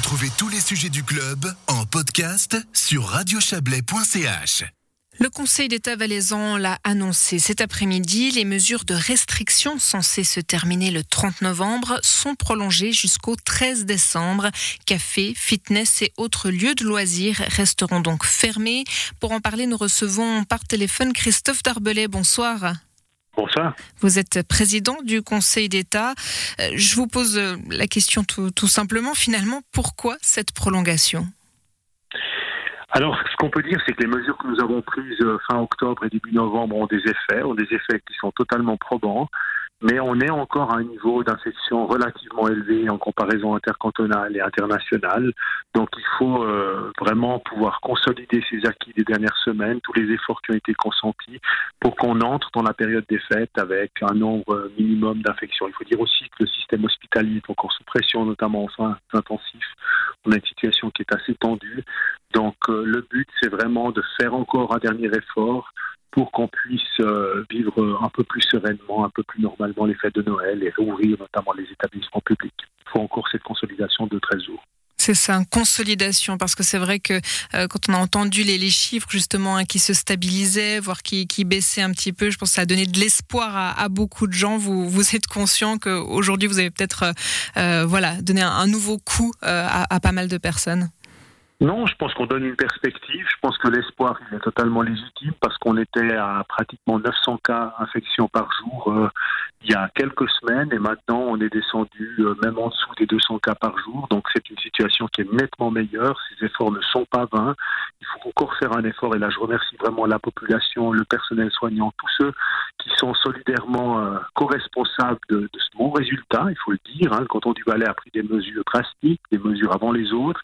Retrouvez tous les sujets du club en podcast sur radiochablais.ch. Le Conseil d'État valaisan l'a annoncé cet après-midi. Les mesures de restriction censées se terminer le 30 novembre sont prolongées jusqu'au 13 décembre. Cafés, fitness et autres lieux de loisirs resteront donc fermés. Pour en parler, nous recevons par téléphone Christophe Darbelay. Bonsoir. Vous êtes président du Conseil d'État. Euh, je vous pose la question tout, tout simplement, finalement, pourquoi cette prolongation? Alors, ce qu'on peut dire, c'est que les mesures que nous avons prises euh, fin octobre et début novembre ont des effets, ont des effets qui sont totalement probants mais on est encore à un niveau d'infection relativement élevé en comparaison intercantonale et internationale. Donc il faut euh, vraiment pouvoir consolider ces acquis des dernières semaines, tous les efforts qui ont été consentis pour qu'on entre dans la période des fêtes avec un nombre minimum d'infections. Il faut dire aussi que le système hospitalier est encore sous pression, notamment en soins intensifs. On a une situation qui est assez tendue. Donc euh, le but, c'est vraiment de faire encore un dernier effort pour qu'on puisse euh, vivre un peu plus sereinement, un peu plus normalement les fêtes de Noël et rouvrir notamment les établissements publics. Il faut encore cette consolidation de 13 jours. C'est ça, une consolidation, parce que c'est vrai que euh, quand on a entendu les, chiffres justement hein, qui se stabilisaient, voire qui, baissaient un petit peu, je pense que ça a donné de l'espoir à, beaucoup de gens. Vous, vous êtes conscient qu'aujourd'hui vous avez peut-être euh, voilà, donné un, nouveau coup à pas mal de personnes non, je pense qu'on donne une perspective. Je pense que l'espoir est totalement légitime parce qu'on était à pratiquement 900 cas infections par jour euh, il y a quelques semaines et maintenant on est descendu euh, même en dessous des 200 cas par jour. Donc c'est une situation qui est nettement meilleure. Ces efforts ne sont pas vains. Il faut encore faire un effort et là je remercie vraiment la population, le personnel soignant, tous ceux qui sont solidairement euh, co-responsables de, de, ce bon résultat. Il faut le dire. Hein, le canton du Valais a pris des mesures drastiques, des mesures avant les autres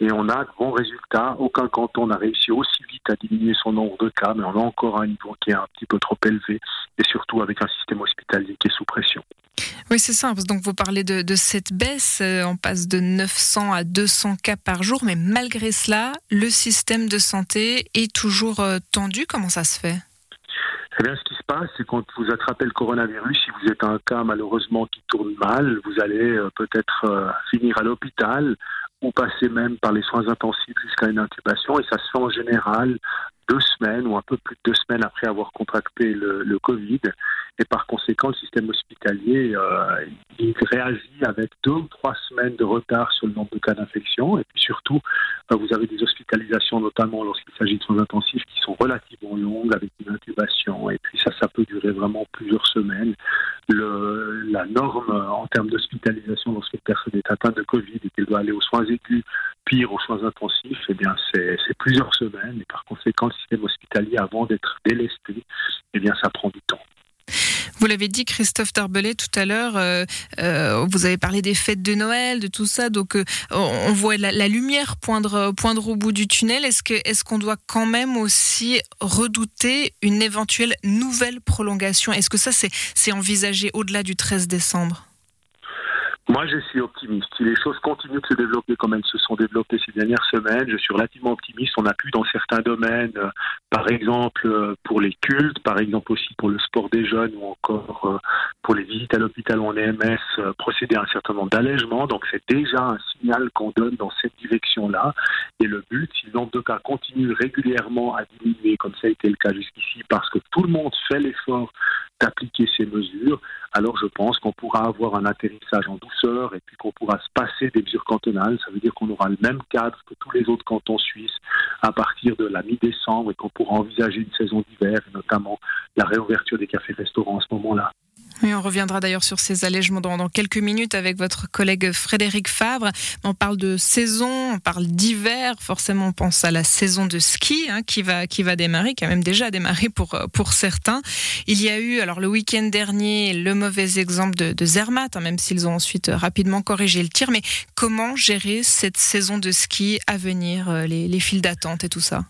et on a bon résultat. Aucun canton n'a réussi aussi vite à diminuer son nombre de cas, mais on a encore un niveau qui est un petit peu trop élevé, et surtout avec un système hospitalier qui est sous pression. Oui, c'est ça. Donc, vous parlez de, de, cette baisse. Euh, on passe de 900 à 200 cas par jour. Mais malgré cela, le système de santé est toujours euh, tendu. Comment ça se fait? Eh bien, ce qui se passe, c'est quand vous attrapez le coronavirus, si vous êtes un cas malheureusement qui tourne mal, vous allez euh, peut-être finir à l'hôpital ou passer même par les soins intensifs jusqu'à une intubation. Et ça se fait en général deux semaines ou un peu plus de deux semaines après avoir contracté le, Covid. Et par conséquent, le système hospitalier, euh, il réagit avec deux ou trois semaines de retard sur le nombre de cas d'infection. Et puis surtout, euh, vous avez des hospitalisations, notamment lorsqu'il s'agit de soins intensifs, qui sont relativement longues avec une intubation. Et puis ça, ça peut durer vraiment plusieurs semaines. La norme en termes d'hospitalisation lorsqu'une personne est atteinte de Covid et qu'elle doit aller aux soins aigus, pire aux soins intensifs, eh bien c'est plusieurs semaines. Et par conséquent, système hospitalier, avant d'être délesté, eh bien ça prend du temps. Vous l'avez dit, Christophe Tarbellet, tout à l'heure, euh, euh, vous avez parlé des fêtes de Noël, de tout ça, donc euh, on voit la, lumière poindre, poindre au bout du tunnel. Est-ce qu'on doit quand même aussi redouter une éventuelle nouvelle prolongation? Est-ce que ça, c'est envisagé au-delà du 13 décembre? Moi, je suis optimiste. Si les choses continuent de se développer comme elles se sont développées ces dernières semaines, je suis relativement optimiste. On a pu, dans certains domaines, euh, par exemple euh, pour les cultes, par exemple aussi pour le sport des jeunes ou encore euh, pour les visites à l'hôpital en EMS, procéder à un certain nombre d'allègements. Donc, c'est déjà un signal qu'on donne dans cette direction-là. Et le but, si le nombre de cas continue régulièrement à diminuer, comme ça a été le cas jusqu'ici, parce que tout le monde fait l'effort d'appliquer ces mesures, alors je pense qu'on pourra avoir un atterrissage en douceur et puis qu'on pourra se passer des mesures cantonales. Ça veut dire qu'on aura le même cadre que tous les autres cantons suisses à partir de la mi-décembre et qu'on pourra envisager une saison d'hiver notamment la réouverture des cafés-restaurants à ce moment-là. Oui, on reviendra d'ailleurs sur ces allègements dans, quelques minutes avec votre collègue Frédéric Favre. On parle de saison, on parle d'hiver. Forcément, on pense à la saison de ski hein, qui va démarrer, qui a même déjà démarré pour pour certains. Il y a eu alors le week-end dernier le mauvais exemple de, Zermatt, hein, même s'ils ont ensuite rapidement corrigé le tir. Mais comment gérer cette saison de ski à venir, euh, les, les files d'attente et tout ça?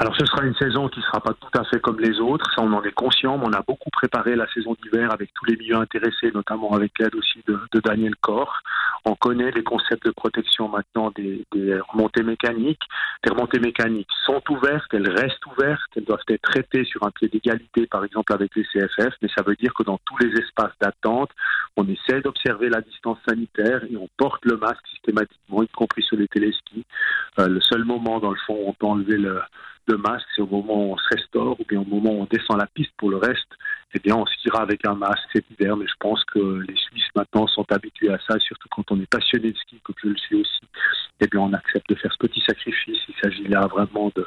Alors ce sera une saison qui ne sera pas tout à fait comme les autres, ça on en est conscient, mais on a beaucoup préparé la saison d'hiver avec tous les milieux intéressés, notamment avec l'aide aussi de, Daniel Corr. On connaît les concepts de protection maintenant des, remontées mécaniques. Les remontées mécaniques sont ouvertes, elles restent ouvertes, elles doivent être traitées sur un pied d'égalité, par exemple avec les CFF, mais ça veut dire que dans tous les espaces d'attente, on essaie d'observer la distance sanitaire et on porte le masque systématiquement, y compris sur les téléskis. Euh, le seul moment, dans le fond, où on peut enlever le le masque, c'est au moment où on se restaure ou bien au moment où on descend la piste. Pour le reste, eh bien, on ira avec un masque cet hiver. Mais je pense que les Suisses maintenant sont habitués à ça, surtout quand on est passionné de ski, comme je le suis aussi. Eh bien, on accepte de faire ce petit sacrifice. Il s'agit là vraiment de,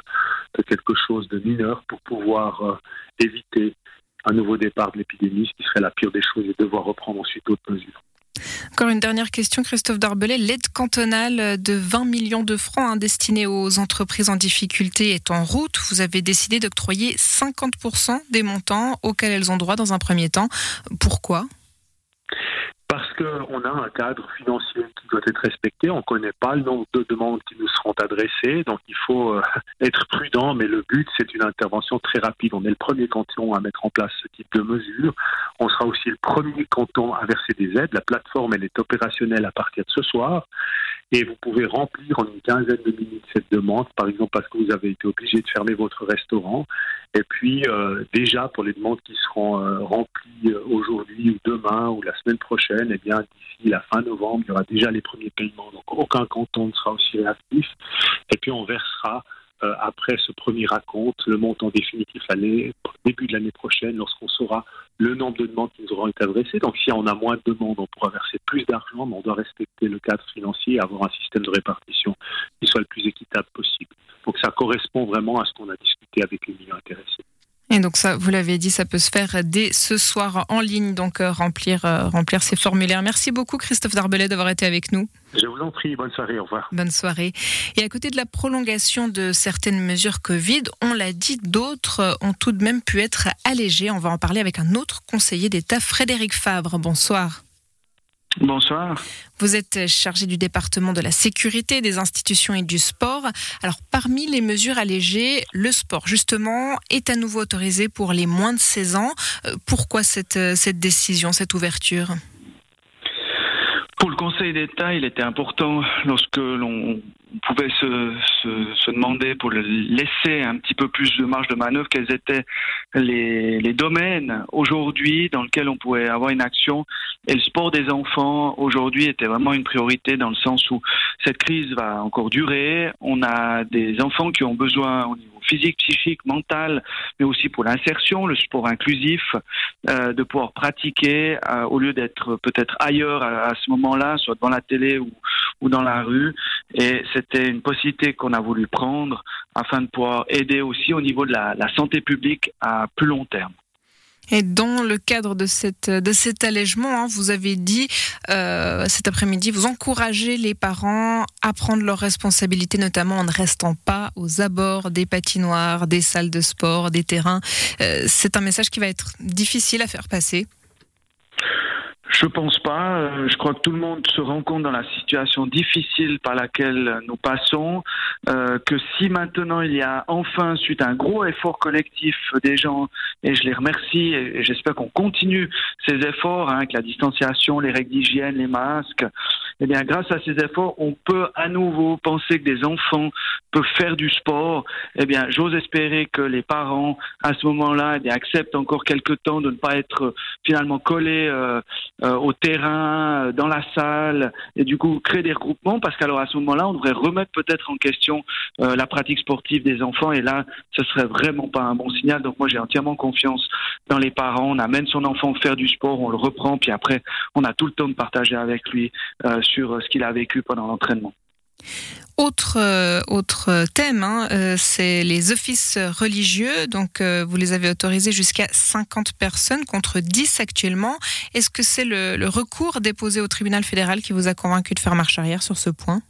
quelque chose de mineur pour pouvoir euh, éviter un nouveau départ de l'épidémie, ce qui serait la pire des choses et devoir reprendre ensuite d'autres mesures. Encore une dernière question, Christophe Darbelet. L'aide cantonale de 20 millions de francs hein, destinée aux entreprises en difficulté est en route. Vous avez décidé d'octroyer 50% des montants auxquels elles ont droit dans un premier temps. Pourquoi? Parce qu'on a un cadre financier qui doit être respecté. On ne connaît pas le nombre de demandes qui nous seront adressées, donc il faut euh, être prudent, mais le but, c'est une intervention très rapide. On est le premier canton à mettre en place ce type de mesures. On sera aussi le premier canton à verser des aides. La plateforme, elle est opérationnelle à partir de ce soir et vous pouvez remplir en une quinzaine de minutes cette demande, par exemple parce que vous avez été obligé de fermer votre restaurant. Et puis euh, déjà pour les demandes qui seront euh, remplies euh, aujourd'hui ou demain ou la semaine prochaine, eh bien d'ici la fin novembre, il y aura déjà les premiers paiements. Donc aucun canton ne sera aussi réactif. Et puis on versera euh, après ce premier raconte, le montant définitif à début de l'année prochaine, lorsqu'on saura le nombre de demandes qui nous auront été adressées. Donc si on a moins de demandes, on pourra verser plus d'argent, mais on doit respecter le cadre financier et avoir un système de répartition qui soit le plus équitable possible. Donc ça correspond vraiment à ce qu'on a discuté avec les milieux intéressés. Et donc ça, vous l'avez dit, ça peut se faire dès ce soir en ligne, donc euh, remplir, euh, remplir ces formulaires. Merci beaucoup Christophe Darbelet d'avoir été avec nous. Je vous en prie, bonne soirée, au revoir. Bonne soirée. Et à côté de la prolongation de certaines mesures Covid, on l'a dit, d'autres ont tout de même pu être allégées. On va en parler avec un autre conseiller d'État, Frédéric Fabre. Bonsoir. Bonsoir. Vous êtes chargé du département de la sécurité des institutions et du sport. Alors, parmi les mesures allégées, le sport, justement, est à nouveau autorisé pour les moins de 16 ans. Euh, pourquoi cette, euh, cette décision, cette ouverture? Pour le Conseil d'État, il était important lorsque l'on pouvait se, se, se, demander pour laisser un petit peu plus de marge de manœuvre quels étaient les, les domaines aujourd'hui dans lesquels on pouvait avoir une action. Et le sport des enfants aujourd'hui était vraiment une priorité dans le sens où cette crise va encore durer. On a des enfants qui ont besoin physique, psychique, mental, mais aussi pour l'insertion, le sport inclusif, euh, de pouvoir pratiquer euh, au lieu d'être peut-être ailleurs à, ce moment-là, soit devant la télé ou, dans la rue. Et c'était une possibilité qu'on a voulu prendre afin de pouvoir aider aussi au niveau de la santé publique à plus long terme. Et dans le cadre de, cet allègement, hein, vous avez dit euh, cet après-midi, vous encouragez les parents à prendre leurs responsabilités, notamment en ne restant pas aux abords des patinoires, des salles de sport, des terrains. Euh, c'est un message qui va être difficile à faire passer. Je pense pas. Euh, je crois que tout le monde se rend compte dans la situation difficile par laquelle nous passons, euh, que si maintenant il y a enfin, suite à un gros effort collectif des gens, et je les remercie, et j'espère qu'on continue ces efforts hein, avec la distanciation, les règles d'hygiène, les masques, eh bien, grâce à ces efforts, on peut à nouveau penser que des enfants peuvent faire du sport. Eh bien, j'ose espérer que les parents, à ce moment-là, eh acceptent encore quelques temps de ne pas être finalement collés euh, euh, au terrain, euh, dans la salle, et du coup créer des regroupements, parce qu'alors à ce moment-là, on devrait remettre peut-être en question euh, la pratique sportive des enfants, et là, ce serait vraiment pas un bon signal. Donc moi, j'ai entièrement confiance dans les parents. On amène son enfant faire du sport, on le reprend, puis après, on a tout le temps de partager avec lui sur ce qu'il a vécu pendant l'entraînement. Autre, euh, thème, hein, euh, c'est les offices religieux. Donc, euh, vous les avez autorisés jusqu'à 50 personnes contre 10 actuellement. Est-ce que c'est le, recours déposé au tribunal fédéral qui vous a convaincu de faire marche arrière sur ce point?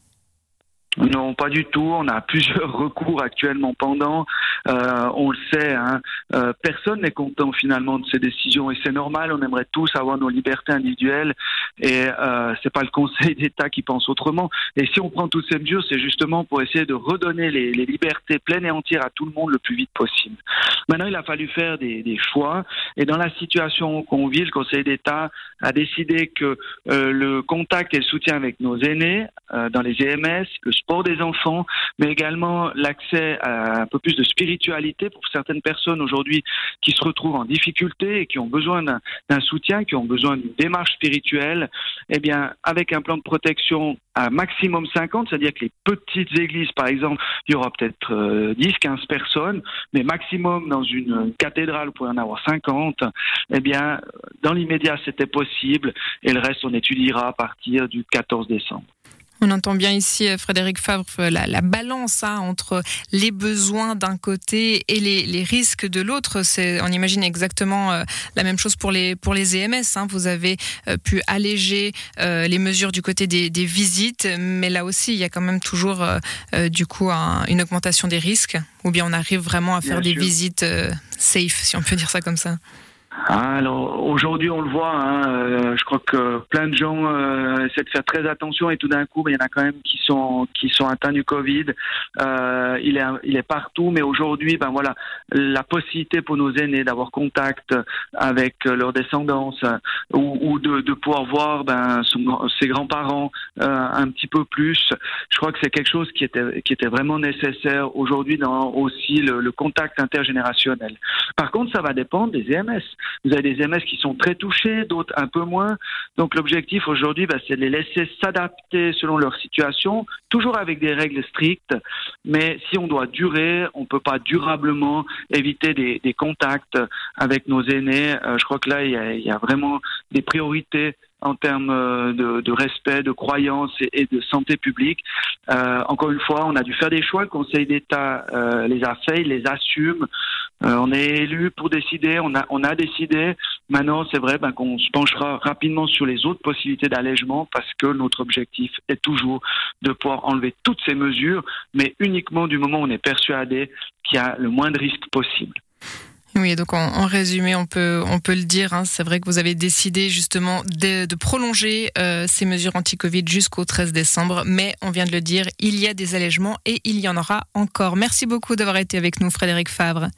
Non, pas du tout. On a plusieurs recours actuellement pendant. Euh, on le sait, hein, euh, personne n'est content finalement de ces décisions et c'est normal. On aimerait tous avoir nos libertés individuelles et euh, c'est pas le Conseil d'État qui pense autrement. Et si on prend toutes ces mesures, c'est justement pour essayer de redonner les, libertés pleines et entières à tout le monde le plus vite possible. Maintenant, il a fallu faire des, choix et dans la situation qu'on vit, le Conseil d'État a décidé que euh, le contact et le soutien avec nos aînés dans les EMS, sport des enfants, mais également l'accès à un peu plus de spiritualité pour certaines personnes aujourd'hui qui se retrouvent en difficulté et qui ont besoin d'un soutien, qui ont besoin d'une démarche spirituelle, eh bien, avec un plan de protection à maximum 50, c'est-à-dire que les petites églises, par exemple, il y aura peut-être 10, euh, 15 personnes, mais maximum dans une cathédrale, vous pouvez en avoir 50, eh bien, dans l'immédiat, c'était possible, et le reste, on étudiera à partir du 14 décembre. On entend bien ici, euh, Frédéric Favre, euh, la, balance hein, entre les besoins d'un côté et les, risques de l'autre. On imagine exactement euh, la même chose pour les, pour les EMS. Hein. Vous avez pu alléger les mesures du côté des, visites, mais là aussi, il y a quand même toujours du coup une augmentation des risques. Ou bien on arrive vraiment à faire des visites safe, si on peut dire ça comme ça. Alors aujourd'hui on le voit, hein, euh, je crois que plein de gens euh, essaient de faire très attention et tout d'un coup il y en a quand même qui sont qui sont atteints du Covid. Euh, il est il est partout, mais aujourd'hui ben voilà la possibilité pour nos aînés d'avoir contact avec leur descendance ou, ou de, de, pouvoir voir ben son, ses grands-parents euh, un petit peu plus. Je crois que c'est quelque chose qui était qui était vraiment nécessaire aujourd'hui dans aussi le, le contact intergénérationnel. Par contre ça va dépendre des EMS. Vous avez des MS qui sont très touchés, d'autres un peu moins. Donc l'objectif aujourd'hui, bah, c'est de les laisser s'adapter selon leur situation, toujours avec des règles strictes. Mais si on doit durer, on ne peut pas durablement éviter des, contacts avec nos aînés. Euh, je crois que là, il y a vraiment des priorités en termes euh, de, de, respect, de croyance et, de santé publique. Euh, encore une fois, on a dû faire des choix. Le Conseil d'État euh, les a fait, il les assume. Euh, on est élu pour décider. On a, on a décidé. Maintenant, c'est vrai ben, qu'on se penchera rapidement sur les autres possibilités d'allègement parce que notre objectif est toujours de pouvoir enlever toutes ces mesures, mais uniquement du moment où on est persuadé qu'il y a le moins de risques possible. Oui, donc en, résumé, on peut, on peut le dire, hein, c'est vrai que vous avez décidé justement de, de prolonger euh, ces mesures anti-Covid jusqu'au 13 décembre, mais on vient de le dire, il y a des allègements et il y en aura encore. Merci beaucoup d'avoir été avec nous, Frédéric Favre.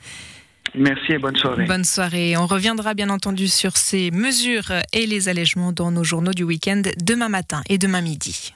Merci et bonne soirée. Bonne soirée. On reviendra bien entendu sur ces mesures et les allègements dans nos journaux du week-end demain matin et demain midi.